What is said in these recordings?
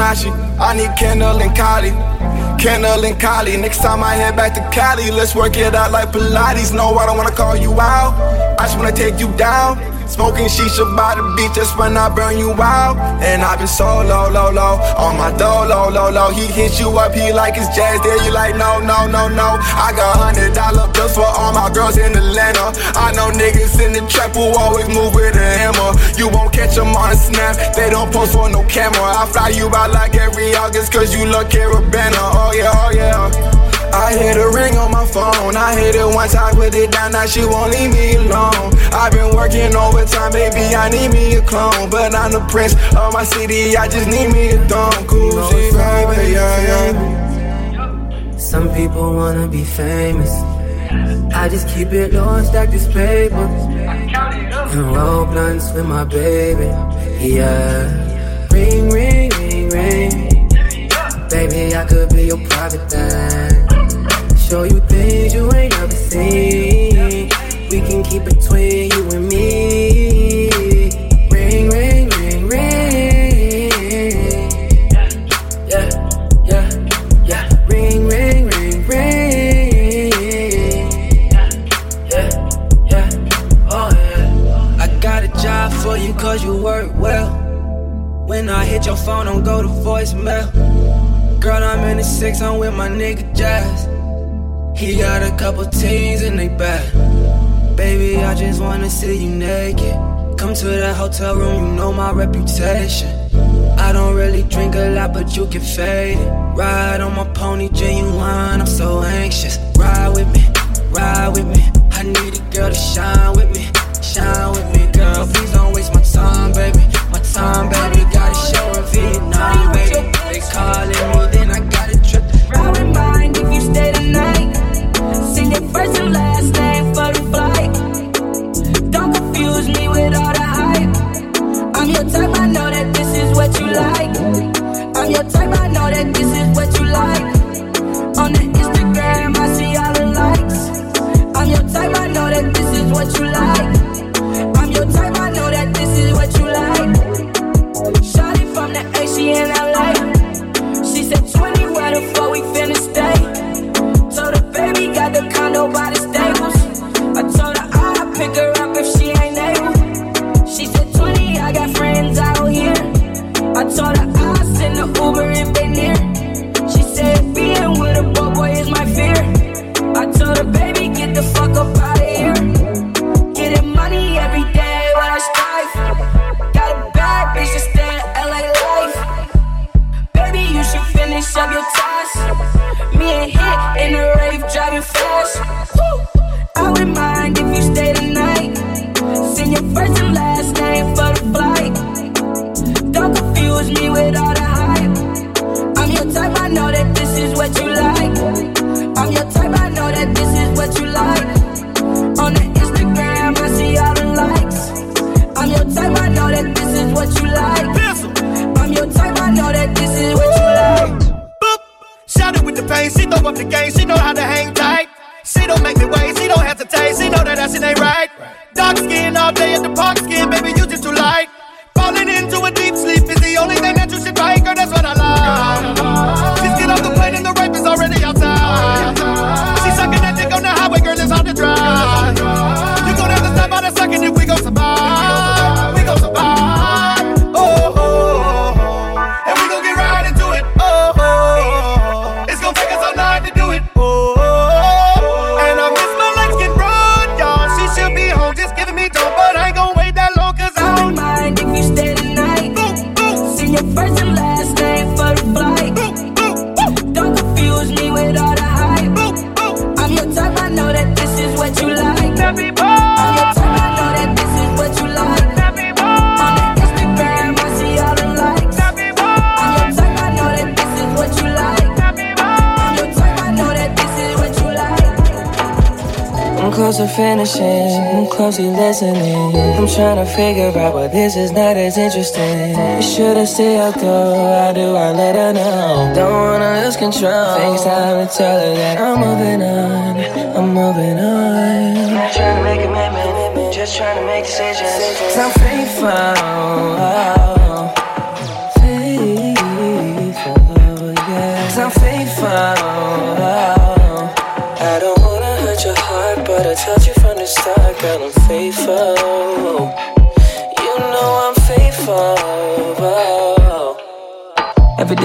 I need Kendall and Kylie. Kendall and Kylie. Next time I head back to Cali, let's work it out like Pilates. No, I don't wanna call you out. I just wanna take you down. Smoking shisha by the beach, that's when I burn you out. And I've been so low, low, low, on my dough, low, low, low. He hit you up, he like his jazz, there you like, no, no, no, no. I got hundred dollar bills for all my girls in Atlanta. I know niggas in the trap who always move with a hammer. You won't catch them on a snap, they don't post for no camera. I fly you out like every August, cause you look Caribana. Oh yeah, oh yeah. I hit a ring on my phone. I hit it once, I put it down, now she won't leave me alone. I've been working overtime, baby, I need me a clone. But I'm the prince of my city, I just need me a. Cool shit, baby, yeah, yeah. Some people wanna be famous. I just keep it low and stack this paper. And roll blunts with my baby, yeah. Ring, ring, ring, ring. Baby, I could be your private thing show you things you ain't never seen. We can keep it between you and me. Ring, ring, ring, ring. Yeah, yeah, yeah. Ring, ring, ring, ring. Yeah, yeah, oh yeah. I got a job for you cause you work well. When I hit your phone, don't go to voicemail. Girl, I'm in the six, I'm with my nigga Jazz. He got a couple teens in they back. Baby, I just wanna see you naked. Come to the hotel room, you know my reputation. I don't really drink a lot, but you can fade it. Ride on my pony, genuine, I'm so anxious. Ride with me, ride with me. I need a girl to shine with me, shine with me, girl. Please don't waste my time, baby. finishing. I'm closely listening. I'm trying to figure out why this is not as interesting. Should I stay out though? How do I let her know? Don't wanna lose control. Thanks, time to tell her that I'm moving on. I'm moving on. Not trying to make amendments, just trying to make decisions. I'm faithful.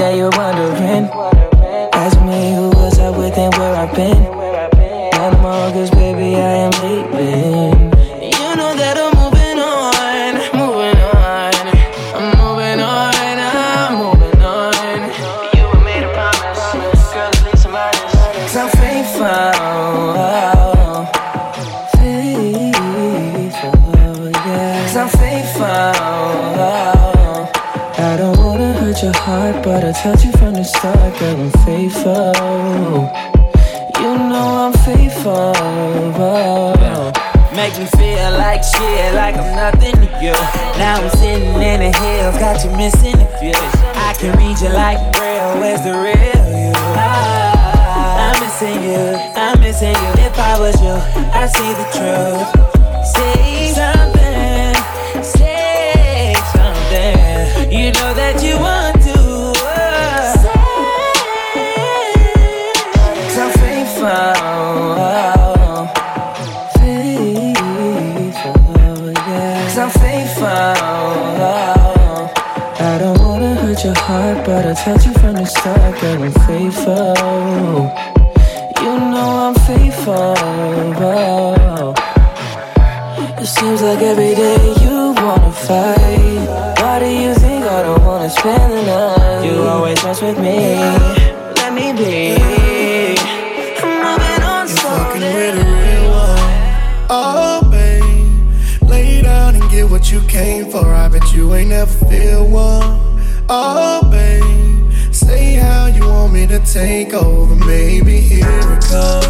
Yeah, you were told you from the start, girl, I'm faithful. You know I'm faithful. Make me feel like shit, like I'm nothing to you. Now I'm sitting in the hills, got you missing the feel. I can read you like real, where's the real you? I'm missing you, I'm missing you. If I was you, I'd see the truth. I told you from the start that I'm faithful. You know I'm faithful. It seems like every day you wanna fight. Why do you think I don't wanna spend the night? You always mess with me. Let me be. I'm moving on slowly. Oh, babe, lay down and get what you came for. I bet you ain't never feel one. Oh to take over. Maybe here it comes.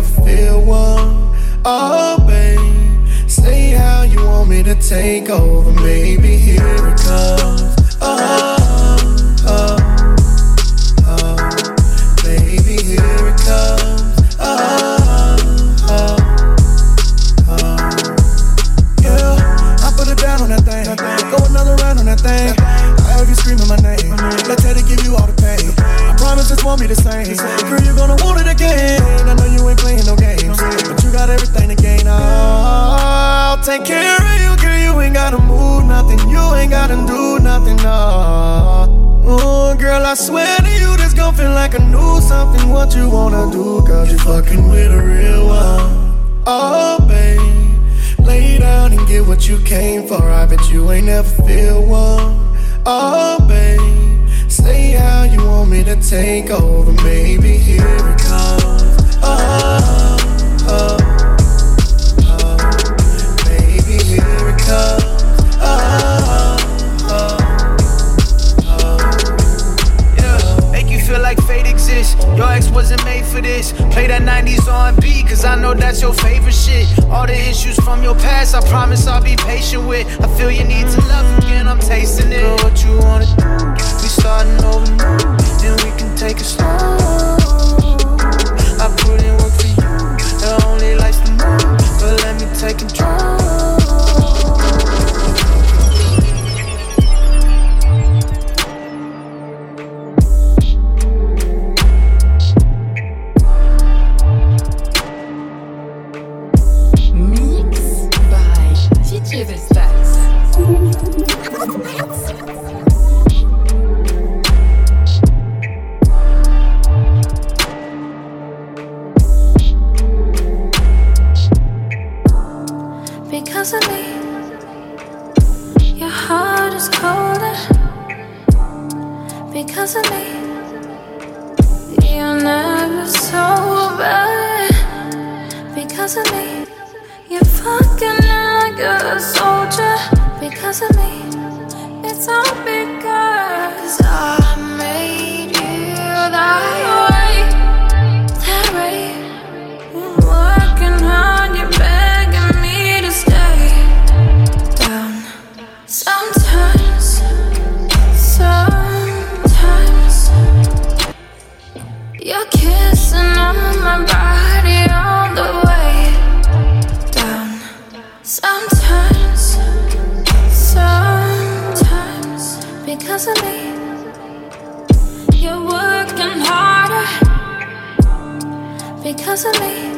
never feel one. Oh, babe, say how you want me to take over. Maybe here it comes. Your favorite shit. All the issues from your past, I promise I'll be patient with. I feel you need to love again, I'm tasting it. Girl, what you wanna do? We starting over then we can take it slow. Let me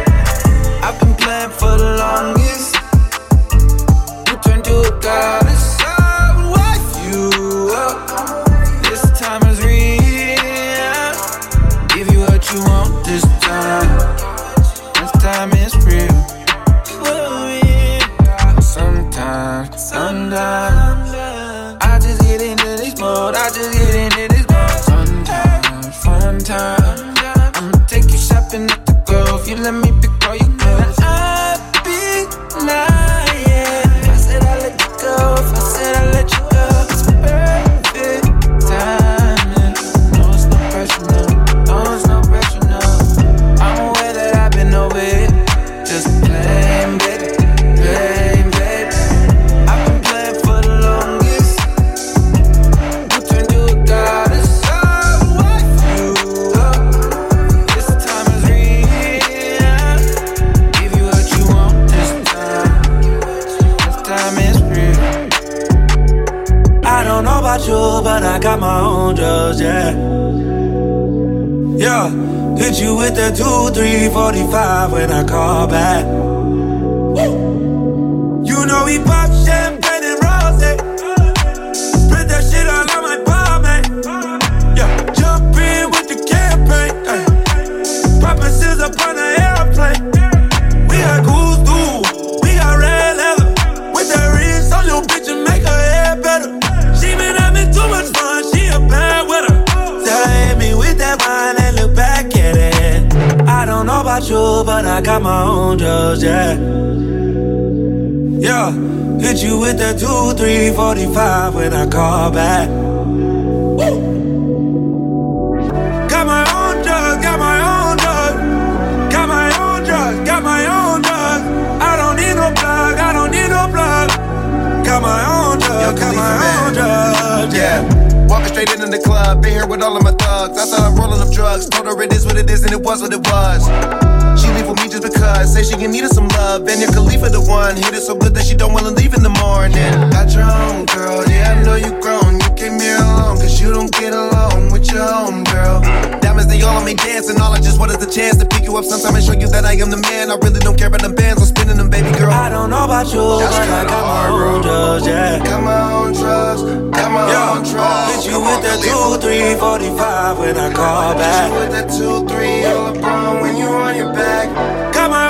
with that 2, 3, 45 when I call back. Woo! Got my own drugs, got my own drugs. Got my own drugs, got my own drugs. I don't need no plug, I don't need no plug. Got my own drugs, got my own yeah. Straight the club, been here with all of my thugs. I thought I'm rolling up drugs, told her it is what it is, and it was what it was. She leave with me just because, say she can need some love. And your Khalifa the one, hit it so good that she don't wanna leave in the morning. Got your own girl, yeah, I know you grown. You came here alone, cause you don't get along with your own girl. Diamonds, they all on me dancing, all I just want is the chance to pick you up sometime and show you that I am the man. I really don't care about the bands, I'm spinning them, baby girl. I don't know about you, but I got my own drugs, yeah. Got my own drugs, got my Yeah, own drugs. hit you with that 2, 3, 45 when I call Hit you back. with that two, three, all LeBron when you on your back. Got my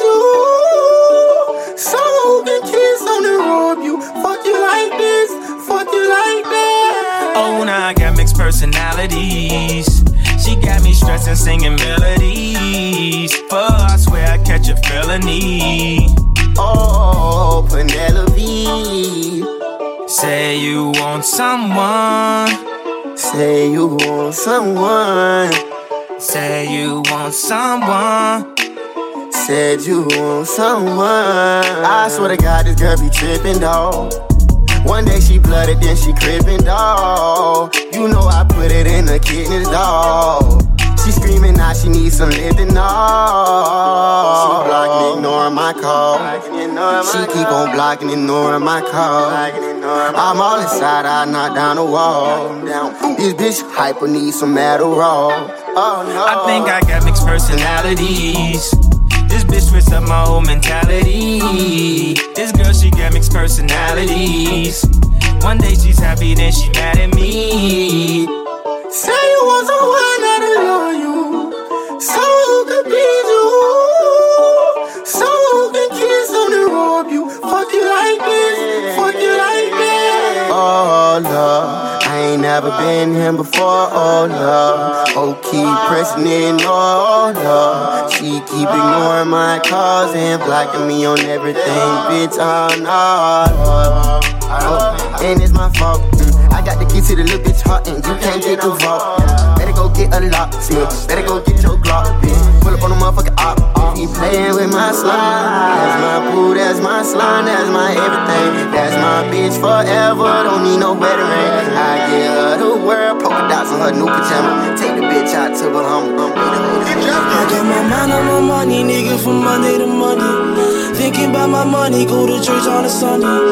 Oh, now I got mixed personalities. She got me stressing, singing melodies. But I swear I catch a felony. Oh, Penelope. Say you want someone. Say you want someone. Say you want someone. Said you want someone. I swear to God, this girl be tripping, dawg. One day she blooded, then she crippin', dawg. You know I put it in the kidneys, dawg. She screaming now she needs some lifting, dawg. She blocking, ignoring my call. She keep on blocking, ignoring my call. I'm all inside, I knock down the wall. This bitch hyper needs some Adderall. Oh no. I think I got mixed personalities. This bitch switched up my whole mentality. This girl, she got mixed personalities. One day she's happy, then she mad at me. Say you want someone that'll love you, so who can please you, never been here before. Oh Lord, oh keep pressing in. Oh Lord, she keep ignoring my calls and blocking me on everything, bitch. Oh no, oh, and it's my fault. Mm. I got the key to the little bitch heart and you can't get the vault. Better go get a locksmith. Better go get your Glock, bitch. On the motherfucker op. He playing with my slime. That's my boo, that's my slime, that's my everything. That's my bitch forever. Don't need no better. I give her the world, polka dots on her new pajama. Take the bitch out to Bahama. I got my mind on my money, nigga, from Monday to Monday. Thinking about my money, go to church on a Sunday.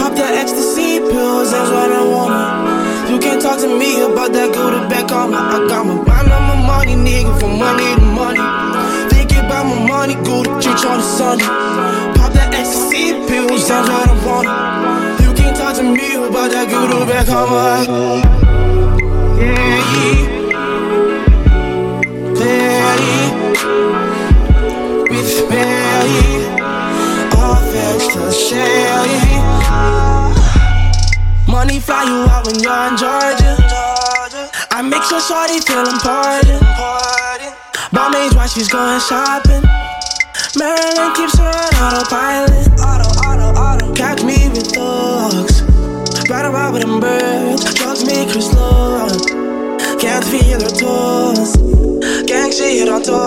Pop that ecstasy pills, that's what I want it. You can't talk to me about that, go to back on I got my mind on my money, nigga, from Monday to Monday. Thinking about my money, go to church on a Sunday. Pop that ecstasy pills, that's what I want. You can't talk to me about that, go to back on Yeah, yeah. with Mary, all thanks to Sherry. Money fly you out when you're in Georgia. I make sure Shorty feel important. Bomb age while she's going shopping. Maryland keeps her on autopilot. Auto, auto, auto. Catch me with thugs. Ride around with them birds. Drugs me Chris Lord. Can't feel her toes. Gang shit on tour.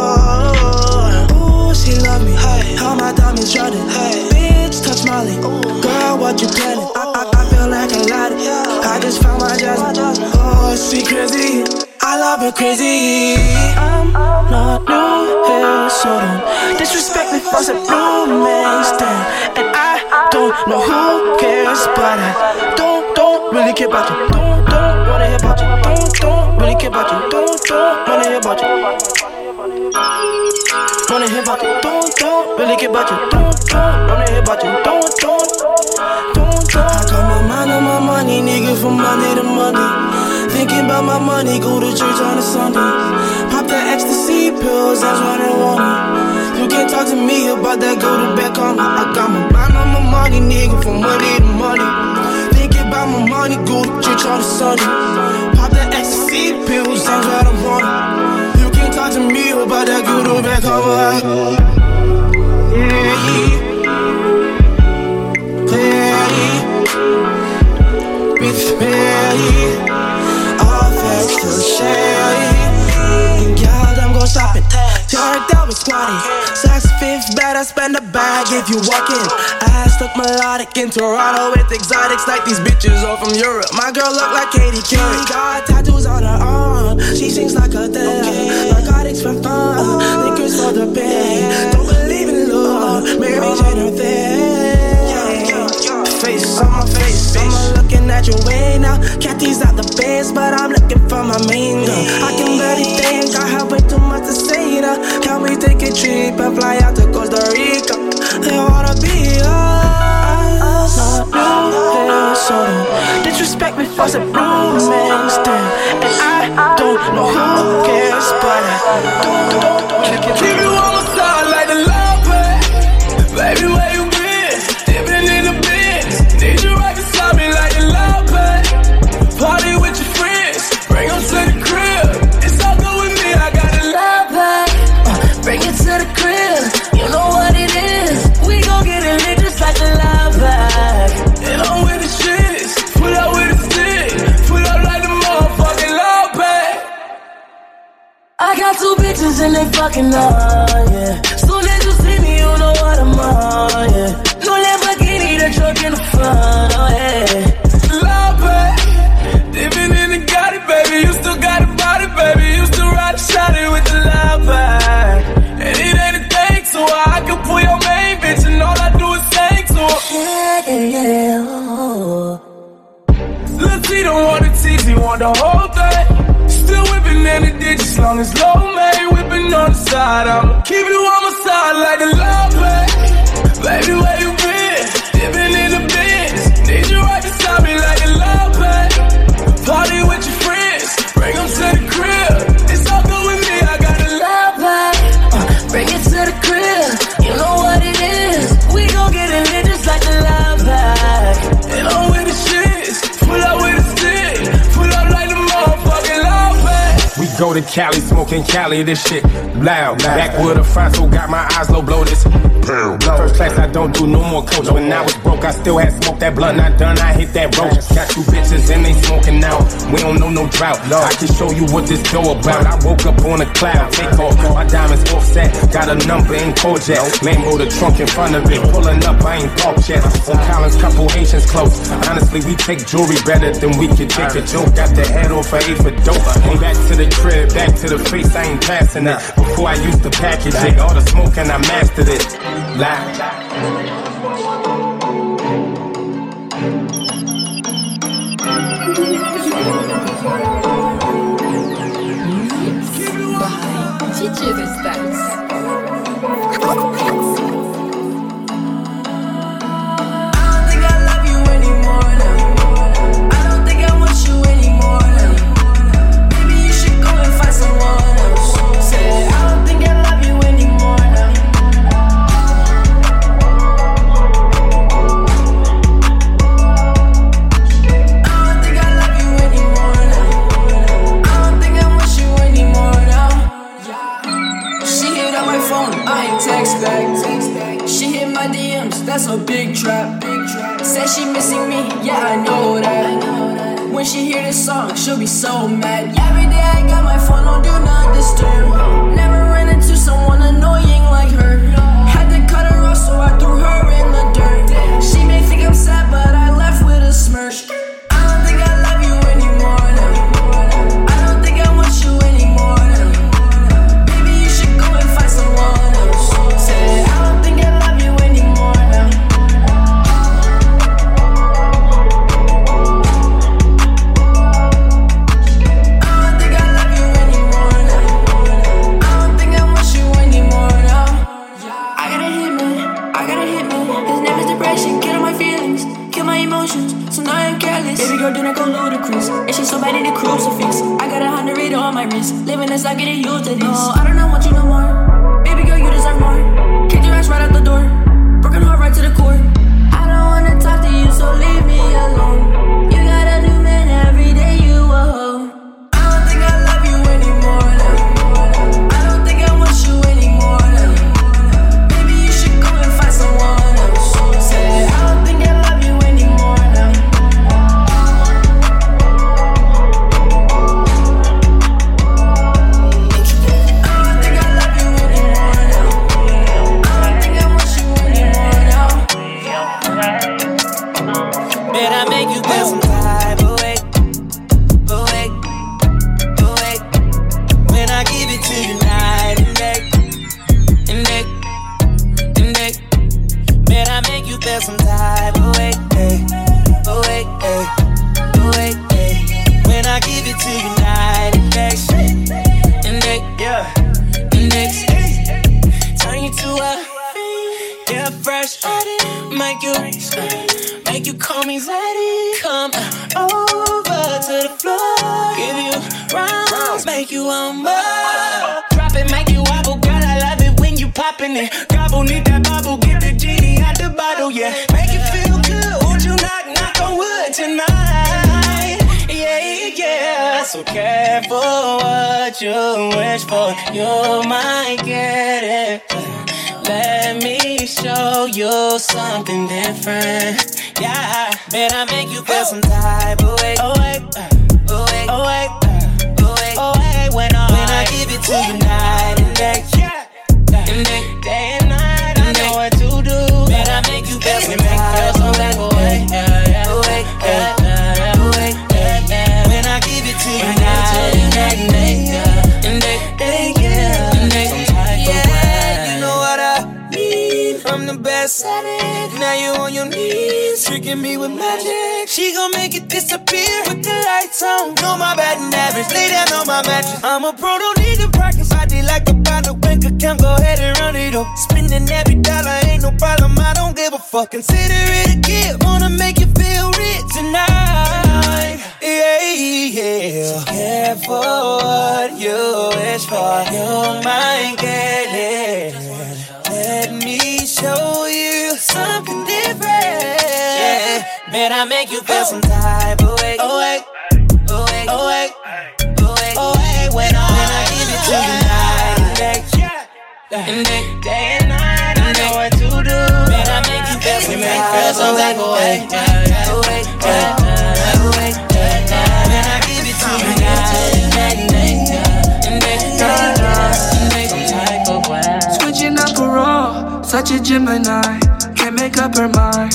Ooh, she love me. Hey, how my diamonds running. Hey, bitch, touch Molly. Girl, what you planning? I, I, I feel like a lot. I just found my she crazy. I love her crazy. I'm not new here, so don't disrespect me for some roommates stand. And I don't know who cares, but I don't, don't really care about you. Don't, don't wanna hear about you. Don't, don't really care about you. Don't, don't wanna hear about you. Wanna hear about you. Don't, don't really care about you. Don't, don't wanna hear about you. Don't, don't, don't, don't. I got my mind on my money, nigga, from Monday to Monday. Thinking about my money, go to church on a Sunday. Pop the ecstasy pills, that's what I want. You can't talk to me about that, go to back on. I got my mind on my money, nigga, from Monday to Monday. Thinking about my money, go to church on a Sunday. Pop the ecstasy pills, that's what I want. You can't talk to me about that, go to back on. Yeah, yeah. Yeah, with me Out with squatty. Saks fifth, better spend a bag if you walking. I stuck melodic in Toronto with exotics like these bitches all from Europe. My girl look like Katie Couric. Got tattoos on her arm. She sings like a Okay. Narcotics for fun. Liquors for the pain. Don't believe in love. Mary Jane her thing face, on my face. Looking at your way now. Kathy's out the base, but I'm looking for my main girl. I can barely think, I have way too much to say now. Can we take a trip and fly out to Costa Rica? They wanna be us. Not new so don't disrespect me for some they Cali, smoking Cali, this shit loud. Backwood of Fronto, got my eyes low, blow this. First class, I don't do no more coach. When I was broke, I still had smoke that blunt, not done, I hit that roach. Got two bitches and they smoking now. We don't know no drought. I can show you what this dough about. I woke up on a cloud, take off. My diamonds offset, got a number in Kojak. Lambo the trunk in front of it, pulling up, I ain't parked yet. On Collins, couple Haitians close. Honestly, we take jewelry better than we can take a joke. Got the head off for eight for dope. Came back to the crib crib, back to the face, I ain't passing it. Before I used to package it, all the smoke and I mastered it. Live. DJ trap. Said she missing me, yeah, I know that. When she hear this song, she'll be so mad. Every day I got my phone on do not disturb. Never ran into someone annoying like her. Had to cut her off, so I threw her in the dirt. She may think I'm sad, but I it when you poppin' it. Gobble, need that bubble, get the genie out the bottle, yeah. Make it feel good. Won't you knock, knock on wood tonight? Yeah, yeah. So careful what you wish for, you might get it. Let me show you something different. Yeah, bet I make you feel some type of way. Oh wait, uh, oh wait, oh wait, uh, oh wait, oh wait. When I when I give it to you night and day, yeah, and day, and night. I know what to do. Bet I make you feel some type of way. Tricking me with magic. She gon' make it disappear with the lights on. Know my bad and average, lay down on my mattress. I'm a pro, don't need to practice. I did like a bottle, bank account, go ahead and run it up. Spending every dollar, ain't no problem. I don't give a fuck. Consider it a gift. Wanna make you feel rich tonight. Yeah, yeah. So careful what you wish for. You might get it. Let me show you something different. Yeah. Man, I make you feel some type of way. Oh, wait. Oh, wait. Oh, wait. Oh, wait. Oh, wait. When I, when I give it to you night and day. And day, day and night. I know what to do. Man, I make you feel some type of way. Oh, wait. Oh, wait. Oh, wait. When I give it to you night and day. And day, and day, some type of way. Switching up a role, such a Gemini. Can't make up her mind,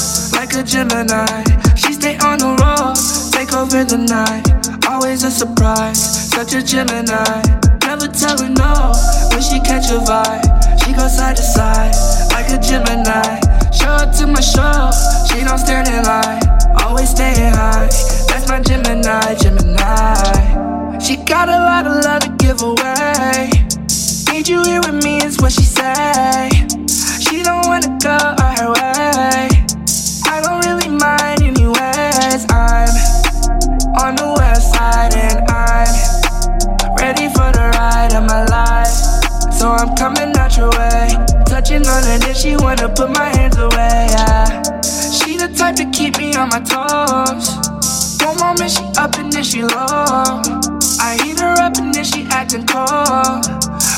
like a Gemini. She stay on the road, take over the night. Always a surprise, such a Gemini. Never tell her no when she catch a vibe. She go side to side, like a Gemini. Show up to my show, she don't stand in line. Always staying high, that's my Gemini, Gemini. She got a lot of love to give away. Need you here with me is what she say. She don't wanna go So I'm coming out your way. Touching on her, then she wanna put my hands away. Yeah. She the type to keep me on my toes. One moment she up and then she low. I heat her up and then she acting cold.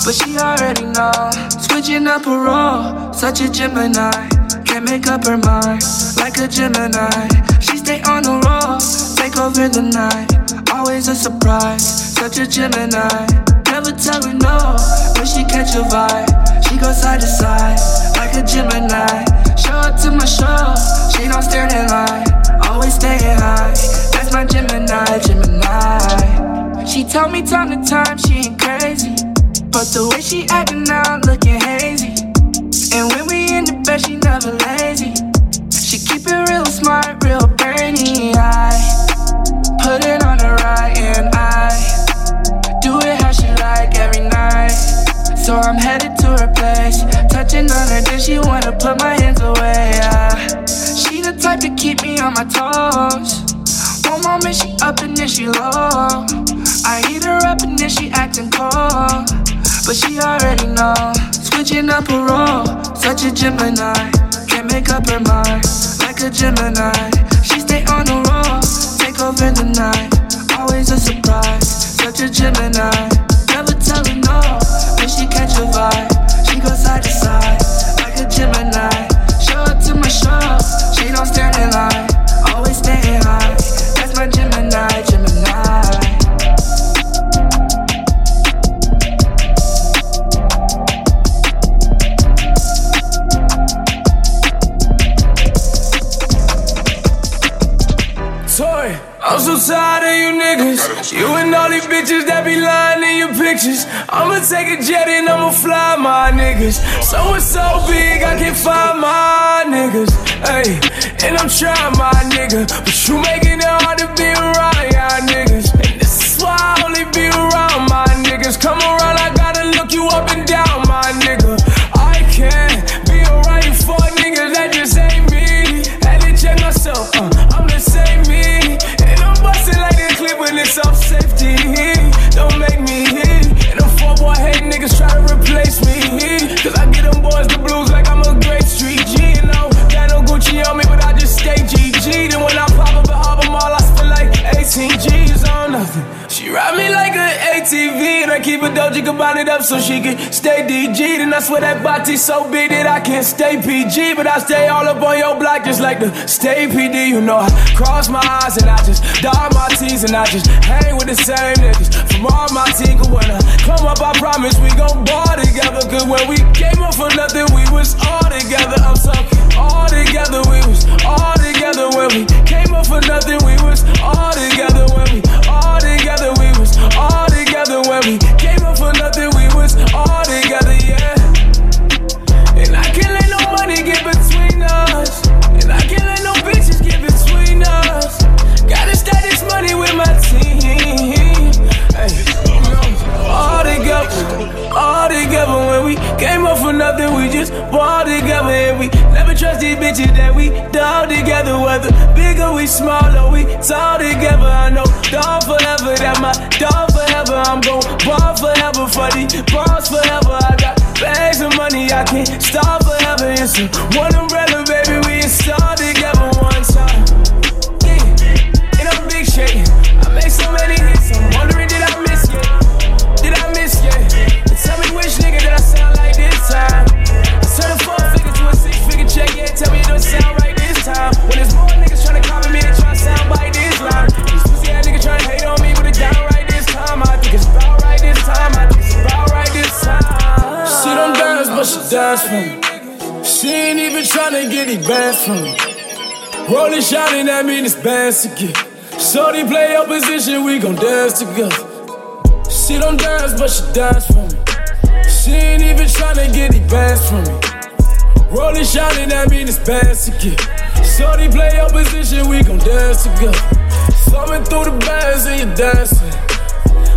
But she already know. Switching up her role, such a Gemini. can't make up her mind. Like a Gemini, she stay on the road, take over the night. Always a surprise, such a Gemini. Never tell her no when she catch a vibe. She go side to side like a Gemini. Show up to my show, she don't stand in line. Always staying high, that's my Gemini, Gemini. She told me time to time she ain't crazy, but the way she acting now looking hazy. And when we in the bed, she never lazy. She keep it real smart, real brainy. I So I'm headed to her place, touching on her, then she wanna put my hands away. Yeah. She the type to keep me on my toes. One moment she up and then she low. I eat her up and then she acting cold, but she already know. Switching up her role, such a Gemini. Can't make up her mind, like a Gemini. She stay on the road, take over the night. Always a surprise, such a Gemini. She catch vibe. She goes side to side, like a Gemini. Show up to my show, she don't stand I'm so tired of you niggas. You and all these bitches that be lying in your pictures. I'ma take a jet and I'ma fly my niggas. So it's so big, I can't find my niggas. Hey, and I'm trying my nigga. But you making it hard to be around y'all niggas. And this is why I only be around my niggas. Come around, I I keep a doja combine it up so she can stay DG. And I swear that body so big that I can't stay PG, but I stay all up on your block just like the stay PD. You know, I cross my eyes and I just dot my T's and I just hang with the same niggas from all my team. When I come up, I promise we gon' ball together. Cause when we came up for nothing, we was all together. I'm talking all together, we was all together when we came up for nothing. We was all together when we all together. We was all together when we came up for nothing. We was all together, yeah. And I can't let no money get between us. And I can't let no bitches get between us. Gotta stack this money with my team. Hey, all together, all together. When we came up for nothing, we just ball together. And we never trust these bitches that we dog together. Whether big or we smaller, we tall together. I know dog forever, that my dog forever. I'm gon' ball forever for these balls forever. I got bags of money, I can't stop forever. It's a one umbrella, baby. We installed together one time. Yeah, in a big shake. Dance, but she ain't even tryna get it back from me. Rolling, shouting at me, this band's to get. Shorty play your position, we gon' dance together. She don't dance, but she dance for me. She ain't even tryna get it bands from me. Rolling, shouting at me, this band's to get. Shorty play your position, we gon' dance together. Thumbing through the bands and you dancing.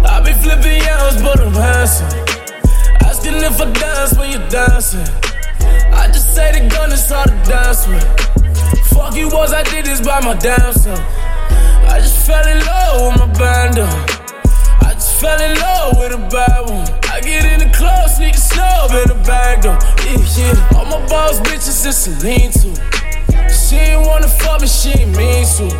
I be flipping yams, but I'm handsome. Asking if I dance when you're dancing. I just say the gun is hard to dance with. Fuck you was, I did this by my damn self. I just fell in love with my band up. I just fell in love with a bad one. I get in the club, sneak a snub in the bag though. Yeah, yeah. All my boss bitches is Celine too. She ain't wanna fuck me, she ain't mean to.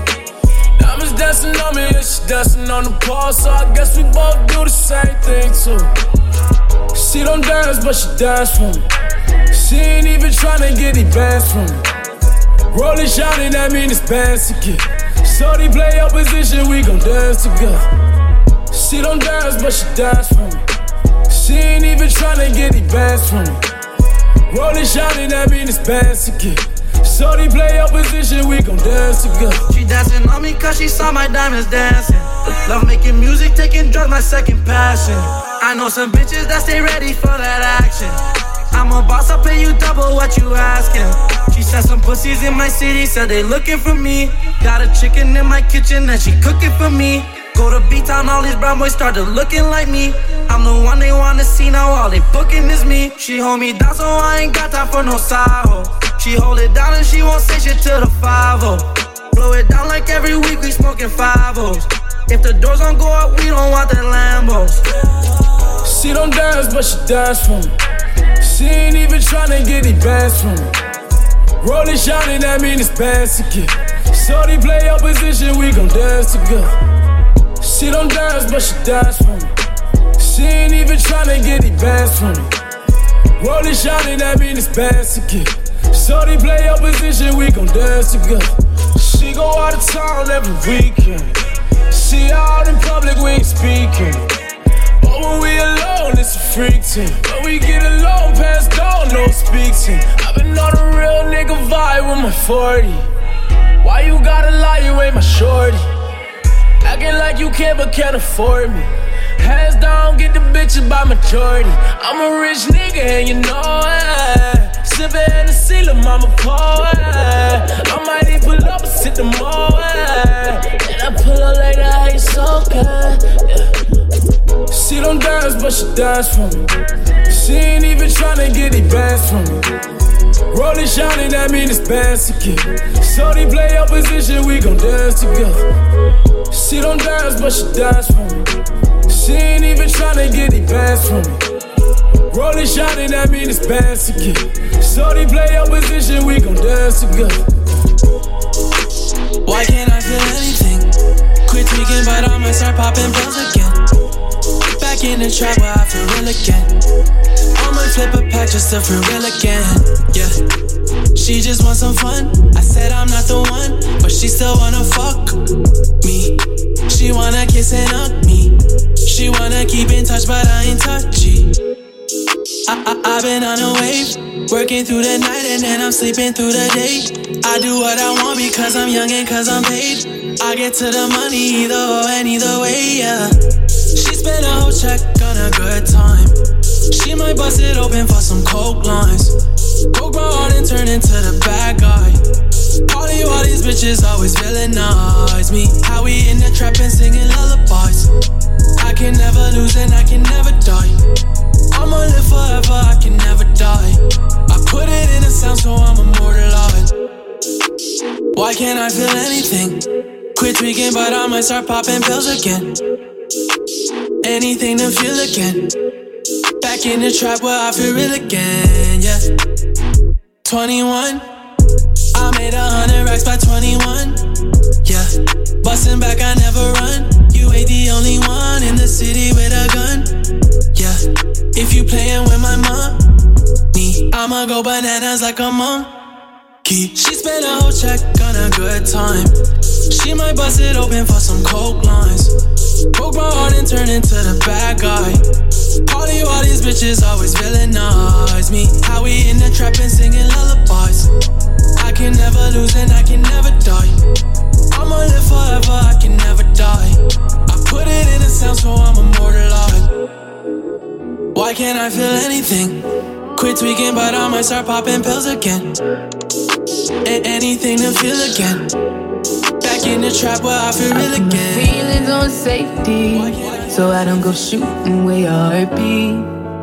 Diamonds dancing on me, and she dancing on the pole, so I guess we both do the same thing too. She don't dance, but she dance for me. She ain't even tryna get the bands from me. Rolling, shouting, that mean it's bands to get. Shorty play your position, we gon' dance together. She don't dance, but she dance for me. She ain't even tryna get the bands from me. Rolling, shouting, that mean it's bands to get. Shorty play your position, we gon' dance together. She dancing on me cause she saw my diamonds dancing. Love making music, taking drugs, my second passion. I know some bitches that stay ready for that action. I'm a boss, I'll pay you double what you asking. She said some pussies in my city, said they looking for me. Got a chicken in my kitchen and she cooking for me. Go to B-Town, all these brown boys started looking like me. I'm the one they wanna see now, all they booking is me. She hold me down, so I ain't got time for no side She hold it down and she won't say shit to the 5 Blow it down like every week we smoking 5 If the doors don't go up, we don't want the Lambos. Don't dance, but she dance for me. She ain't even tryna get the bands from me. Rolling, shining, that mean it's bands to get. Shorty play your position, we gon' dance together. She don't dance, but she dance for me. She ain't even tryna get the bands from me. Rolling, shining, that mean it's bands to get. Shorty play your position, we gon' dance together. She go out of town every weekend. She out in public, we ain't speaking. But when we alone, it's a freak team. When we get alone, past dawn, no speaking. I've been on a real nigga vibe with my 40. Why you gotta lie, you ain't my shorty? Acting like you can but can't afford me. Hands down, get the bitches by majority. I'm a rich nigga and you know it. Sippin' in the ceiling, mama poet. I might even pull up and sit the mall. And I pull up like that, it's okay. Yeah. She don't dance, but she dance for me. She ain't even tryna get the bands from me. Rolling, shining, that mean it's bands get. Shorty play your position, we gon' dance together. She don't dance, but she dance for me. She ain't even tryna get the bands from me. Rolling, shining, that mean it's bands get. Shorty play your position, we gon' dance together. Why can't I feel anything? Quit tweaking, but I might start popping pills again. Back in the trap where I feel real again. I'ma flip a pack just to feel real again. Yeah. She just wants some fun. I said I'm not the one, but she still wanna fuck me. She wanna kiss and hug me. She wanna keep in touch, but I ain't touchy. I, I, I've been on a wave, working through the night and then I'm sleeping through the day. I do what I want because I'm young and cause I'm paid. I get to the money either or and either way, yeah. Spent a whole check on a good time. She might bust it open for some coke lines. Broke my heart and turn into the bad guy. Party while these bitches always villainize me. How we in the trap and singing lullabies. I can never lose and I can never die. I'ma live forever, I can never die. I put it in a sound so I'm immortalized. Why can't I feel anything? Quit tweaking, but I might start popping pills again. Anything to feel again. Back in the trap where I feel real again, yeah. 21, I made a hundred racks by 21, yeah. Bustin' back, I never run. You ain't the only one in the city with a gun, yeah. If you playin' with my money, I'ma go bananas like a monkey. She spent a whole check on a good time. She might bust it open for some coke lines. Broke my heart and turned into the bad guy. Party while these bitches always villainize me. How we in the trap and singing lullabies. I can never lose and I can never die. I'ma live forever, I can never die. I put it in a sound so I'm immortalized. Why can't I feel anything? Quit tweaking, but I might start popping pills again. A- anything to feel again. Back in the trap where I feel real again. Feelings on safety, so I don't go shooting where your heart be.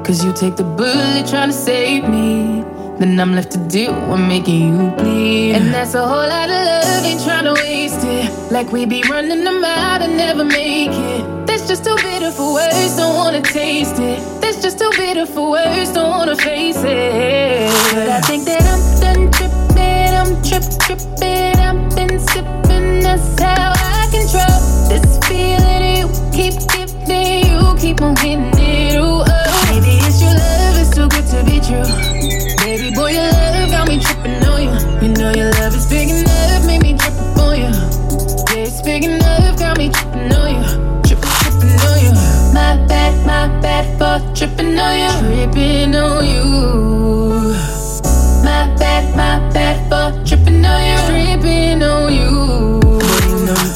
Cause you take the bullet trying to save me. Then I'm left to deal with making you bleed. And that's a whole lot of love, ain't trying to waste it. Like we be running them out and never make it. That's just too bitter for words, don't wanna taste it. That's just too bitter for words, don't wanna face it. But I think that I'm done tripping, I'm trip tripping, I've been sipping. That's how I control this feeling you keep giving, you keep on hitting it. Ooh, oh. Maybe it's your love, it's too good to be true. Baby boy, your love got me tripping on you. You know your love is big enough, made me trip up on you. Yeah, it's big enough, got me tripping on you. Tripping, tripping on you. My bad, my bad for tripping on you. Tripping on you. My bad, my bad for tripping on you. Tripping on you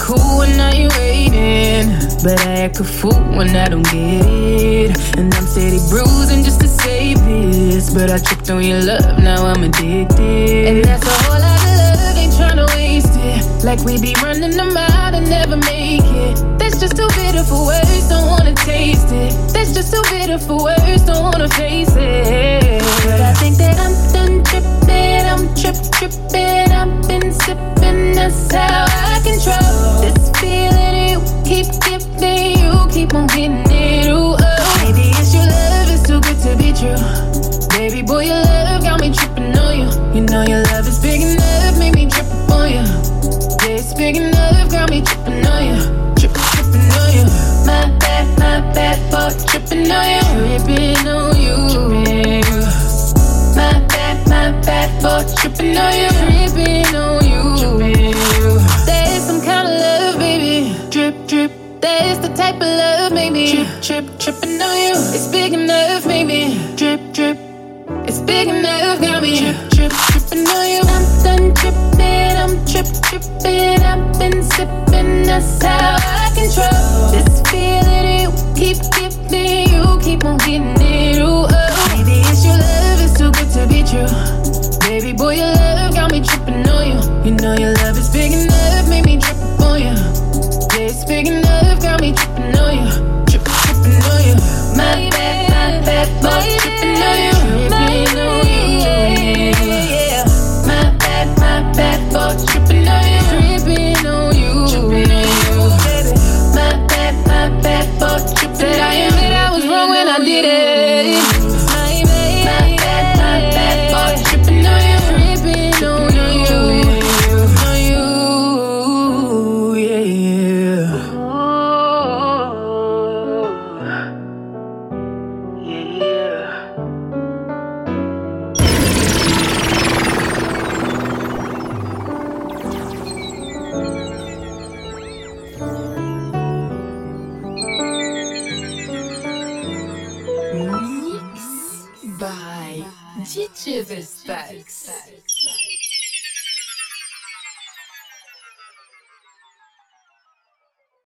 cool when now you waiting. But I act a fool when I don't get it. And I'm steady bruising just to save this. But I tripped on your love, now I'm addicted. And that's a whole lot of love, ain't tryna waste it. Like we be running them out and never make it. That's just too bitter for words, don't wanna taste it. That's just too bitter for words, don't wanna face it. I think that I'm done tripping, I'm trip tripping. I've been sipping, that's how I control this feeling. You keep giving, you keep on getting it. Ooh, oh. Maybe it's your love, it's too good to be true. Baby boy, your love got me tripping on you. You know your love is big enough, make me trip on you. Yeah, it's big enough, got me tripping on you. Tripping, tripping on you. It's big